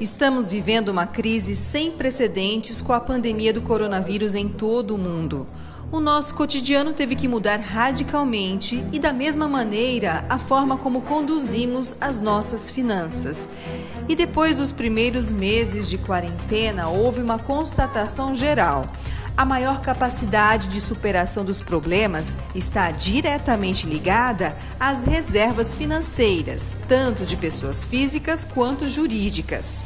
Estamos vivendo uma crise sem precedentes com a pandemia do coronavírus em todo o mundo. O nosso cotidiano teve que mudar radicalmente e, da mesma maneira, a forma como conduzimos as nossas finanças. E depois dos primeiros meses de quarentena, houve uma constatação geral. A maior capacidade de superação dos problemas está diretamente ligada às reservas financeiras, tanto de pessoas físicas quanto jurídicas.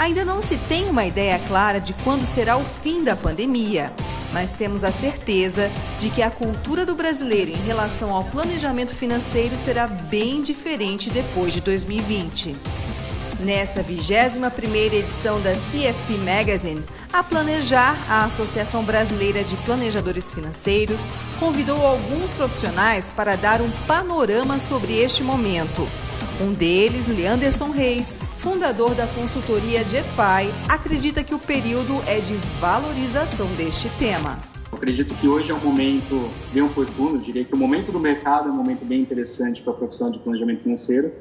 Ainda não se tem uma ideia clara de quando será o fim da pandemia, mas temos a certeza de que a cultura do brasileiro em relação ao planejamento financeiro será bem diferente depois de 2020. Nesta 21ª edição da CFP Magazine, a Planejar, a Associação Brasileira de Planejadores Financeiros, convidou alguns profissionais para dar um panorama sobre este momento. Um deles, Leanderson Reis, fundador da consultoria GEFI, acredita que o período é de valorização deste tema. Acredito que hoje é um momento bem oportuno, diria que o momento do mercado é um momento bem interessante para a profissão de planejamento financeiro,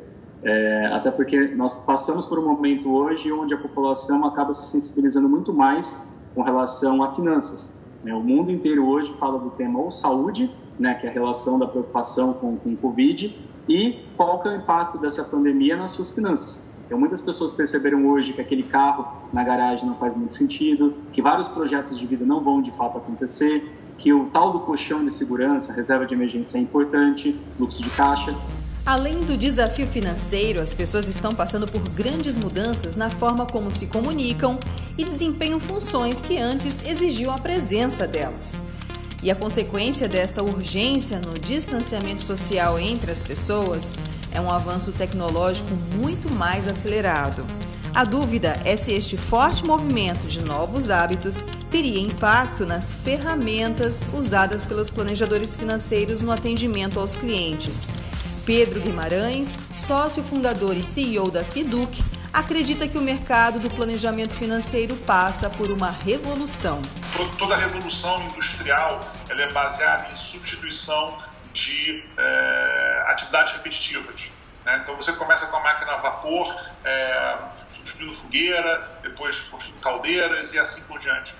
é, até porque nós passamos por um momento hoje onde a população acaba se sensibilizando muito mais com relação a finanças. Né? O mundo inteiro hoje fala do tema ou saúde, né, que é a relação da preocupação com, o Covid, e qual que é o impacto dessa pandemia nas suas finanças. Então, muitas pessoas perceberam hoje que aquele carro na garagem não faz muito sentido, que vários projetos de vida não vão de fato acontecer, que o tal do colchão de segurança, reserva de emergência é importante, fluxo de caixa. Além do desafio financeiro, as pessoas estão passando por grandes mudanças na forma como se comunicam e desempenham funções que antes exigiam a presença delas. E a consequência desta urgência no distanciamento social entre as pessoas é um avanço tecnológico muito mais acelerado. A dúvida é se este forte movimento de novos hábitos teria impacto nas ferramentas usadas pelos planejadores financeiros no atendimento aos clientes. Pedro Guimarães, sócio fundador e CEO da Fiduc, acredita que o mercado do planejamento financeiro passa por uma revolução. Toda a revolução industrial ela é baseada em substituição de é, atividades repetitivas. Né? Então você começa com a máquina a vapor, é, substituindo fogueira, depois substituindo caldeiras e assim por diante.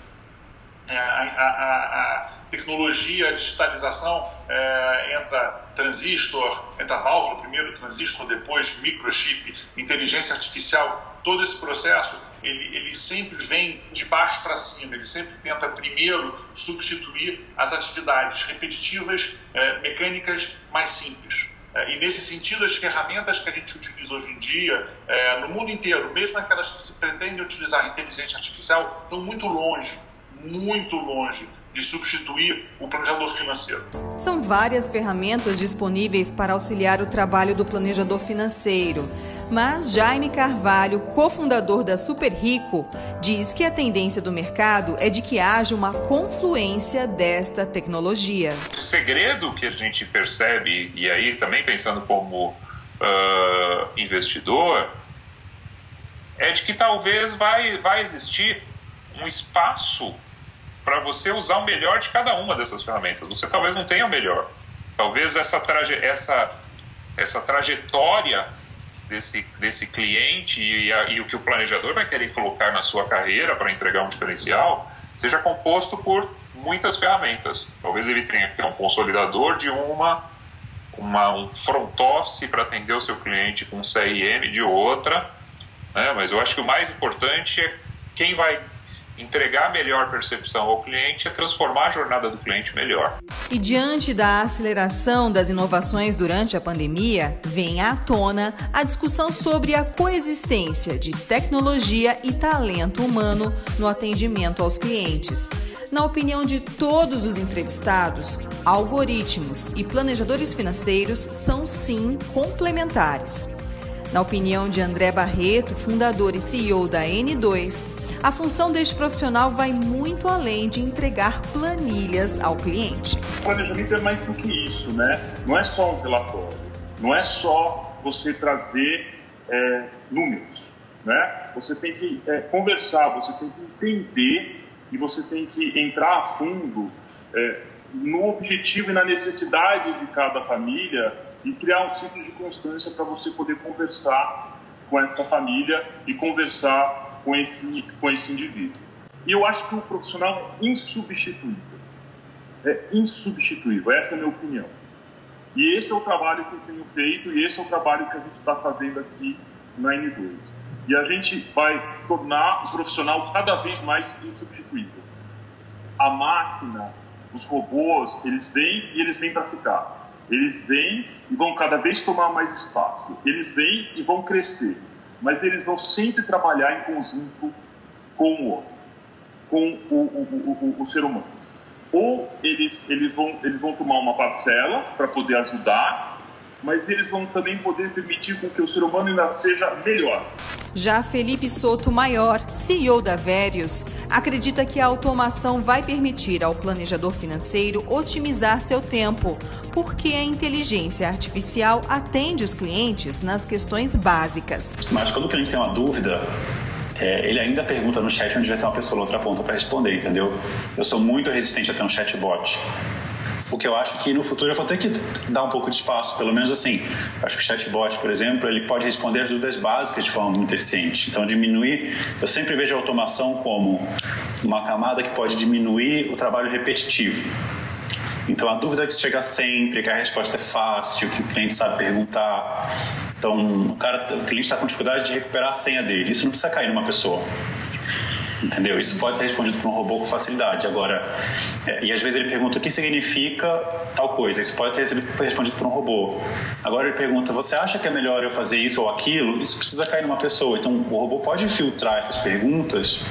É, a, a, a, tecnologia, digitalização, é, entra transistor, entra válvula primeiro, transistor, depois microchip, inteligência artificial, todo esse processo ele, ele sempre vem de baixo para cima, ele sempre tenta primeiro substituir as atividades repetitivas, é, mecânicas mais simples. É, e nesse sentido, as ferramentas que a gente utiliza hoje em dia, no mundo inteiro, mesmo aquelas que se pretendem utilizar inteligência artificial, estão muito longe, muito longe de substituir o planejador financeiro. São várias ferramentas disponíveis para auxiliar o trabalho do planejador financeiro. Mas Jaime Carvalho, cofundador da Super Rico, diz que a tendência do mercado é de que haja uma confluência desta tecnologia. O segredo que a gente percebe, e aí também pensando como uh, investidor, é de que talvez vai, vai existir um espaço para você usar o melhor de cada uma dessas ferramentas. Você talvez não tenha o melhor. Talvez essa, traje, essa, essa trajetória desse, desse cliente e, a, e o que o planejador vai querer colocar na sua carreira para entregar um diferencial seja composto por muitas ferramentas. Talvez ele tenha que ter um consolidador de uma, uma um front office para atender o seu cliente com um CRM de outra, né? mas eu acho que o mais importante é quem vai entregar melhor percepção ao cliente é transformar a jornada do cliente melhor. E diante da aceleração das inovações durante a pandemia, vem à tona a discussão sobre a coexistência de tecnologia e talento humano no atendimento aos clientes. Na opinião de todos os entrevistados, algoritmos e planejadores financeiros são sim complementares. Na opinião de André Barreto, fundador e CEO da N2, a função deste profissional vai muito além de entregar planilhas ao cliente. O planejamento é mais do que isso, né? Não é só um relatório, não é só você trazer é, números, né? Você tem que é, conversar, você tem que entender e você tem que entrar a fundo é, no objetivo e na necessidade de cada família e criar um ciclo de constância para você poder conversar com essa família e conversar com esse, com esse indivíduo. E eu acho que o profissional é insubstituível. É insubstituível, essa é a minha opinião. E esse é o trabalho que eu tenho feito e esse é o trabalho que a gente está fazendo aqui na N2. E a gente vai tornar o profissional cada vez mais insubstituível. A máquina, os robôs, eles vêm e eles vêm para ficar. Eles vêm e vão cada vez tomar mais espaço. Eles vêm e vão crescer. Mas eles vão sempre trabalhar em conjunto com o outro, com o, o, o, o ser humano. Ou eles, eles, vão, eles vão tomar uma parcela para poder ajudar mas eles vão também poder permitir com que o ser humano ainda seja melhor. Já Felipe Soto Maior, CEO da Verius, acredita que a automação vai permitir ao planejador financeiro otimizar seu tempo, porque a inteligência artificial atende os clientes nas questões básicas. Mas quando o cliente tem uma dúvida, é, ele ainda pergunta no chat onde vai ter uma pessoa na outra ponta para responder, entendeu? Eu sou muito resistente a ter um chatbot. O que eu acho que no futuro eu vou ter que dar um pouco de espaço, pelo menos assim. Acho que o chatbot, por exemplo, ele pode responder as dúvidas básicas de forma muito eficiente. Então, diminuir. Eu sempre vejo a automação como uma camada que pode diminuir o trabalho repetitivo. Então, a dúvida é que chega sempre, que a resposta é fácil, que o cliente sabe perguntar. Então, o, cara, o cliente está com dificuldade de recuperar a senha dele. Isso não precisa cair numa pessoa entendeu? Isso pode ser respondido por um robô com facilidade. Agora, é, e às vezes ele pergunta o que significa tal coisa. Isso pode ser respondido por um robô. Agora ele pergunta: você acha que é melhor eu fazer isso ou aquilo? Isso precisa cair numa pessoa. Então o robô pode filtrar essas perguntas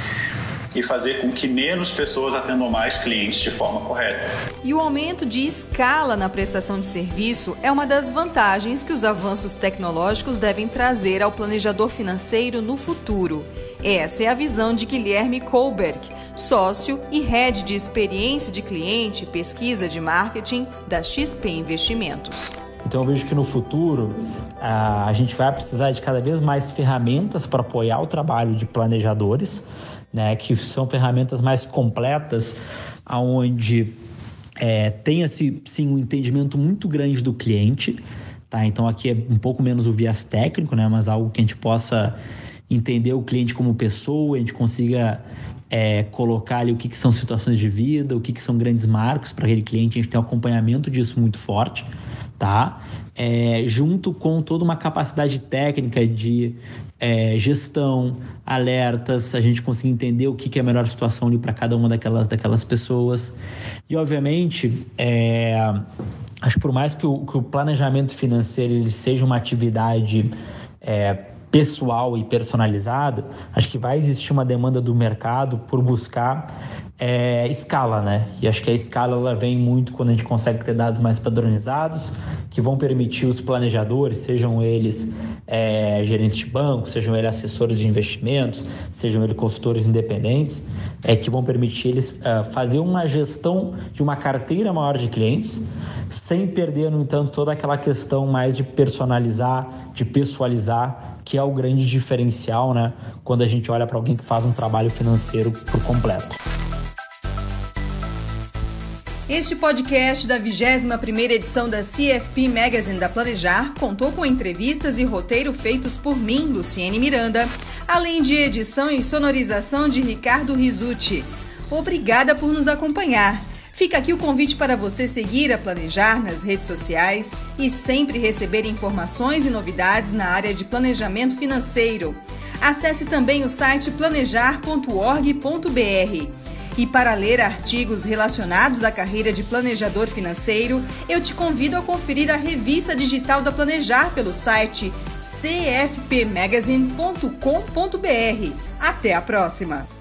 e fazer com que menos pessoas atendam mais clientes de forma correta. E o aumento de escala na prestação de serviço é uma das vantagens que os avanços tecnológicos devem trazer ao planejador financeiro no futuro. Essa é a visão de Guilherme Kohlberg, sócio e head de experiência de cliente e pesquisa de marketing da XP Investimentos. Então eu vejo que no futuro a gente vai precisar de cada vez mais ferramentas para apoiar o trabalho de planejadores né, que são ferramentas mais completas, aonde é, tenha-se sim um entendimento muito grande do cliente, tá? Então aqui é um pouco menos o viés técnico, né, mas algo que a gente possa entender o cliente como pessoa, a gente consiga é, colocar ali o que, que, são situações de vida, o que, que são grandes marcos para aquele cliente, a gente tem um acompanhamento disso muito forte, tá? É, junto com toda uma capacidade técnica de é, gestão, alertas, a gente conseguir entender o que, que é a melhor situação ali para cada uma daquelas, daquelas pessoas. E, obviamente, é, acho que por mais que o, que o planejamento financeiro ele seja uma atividade é, pessoal e personalizado, acho que vai existir uma demanda do mercado por buscar é, escala, né? E acho que a escala ela vem muito quando a gente consegue ter dados mais padronizados, que vão permitir os planejadores, sejam eles é, gerentes de banco, sejam eles assessores de investimentos, sejam eles consultores independentes, é, que vão permitir eles é, fazer uma gestão de uma carteira maior de clientes, sem perder, no entanto, toda aquela questão mais de personalizar, de pessoalizar, que é o grande diferencial, né? Quando a gente olha para alguém que faz um trabalho financeiro por completo. Este podcast da 21ª edição da CFP Magazine da Planejar contou com entrevistas e roteiro feitos por mim, Luciene Miranda, além de edição e sonorização de Ricardo Risucci. Obrigada por nos acompanhar. Fica aqui o convite para você seguir a Planejar nas redes sociais e sempre receber informações e novidades na área de planejamento financeiro. Acesse também o site planejar.org.br. E para ler artigos relacionados à carreira de planejador financeiro, eu te convido a conferir a revista digital da Planejar pelo site cfpmagazine.com.br. Até a próxima!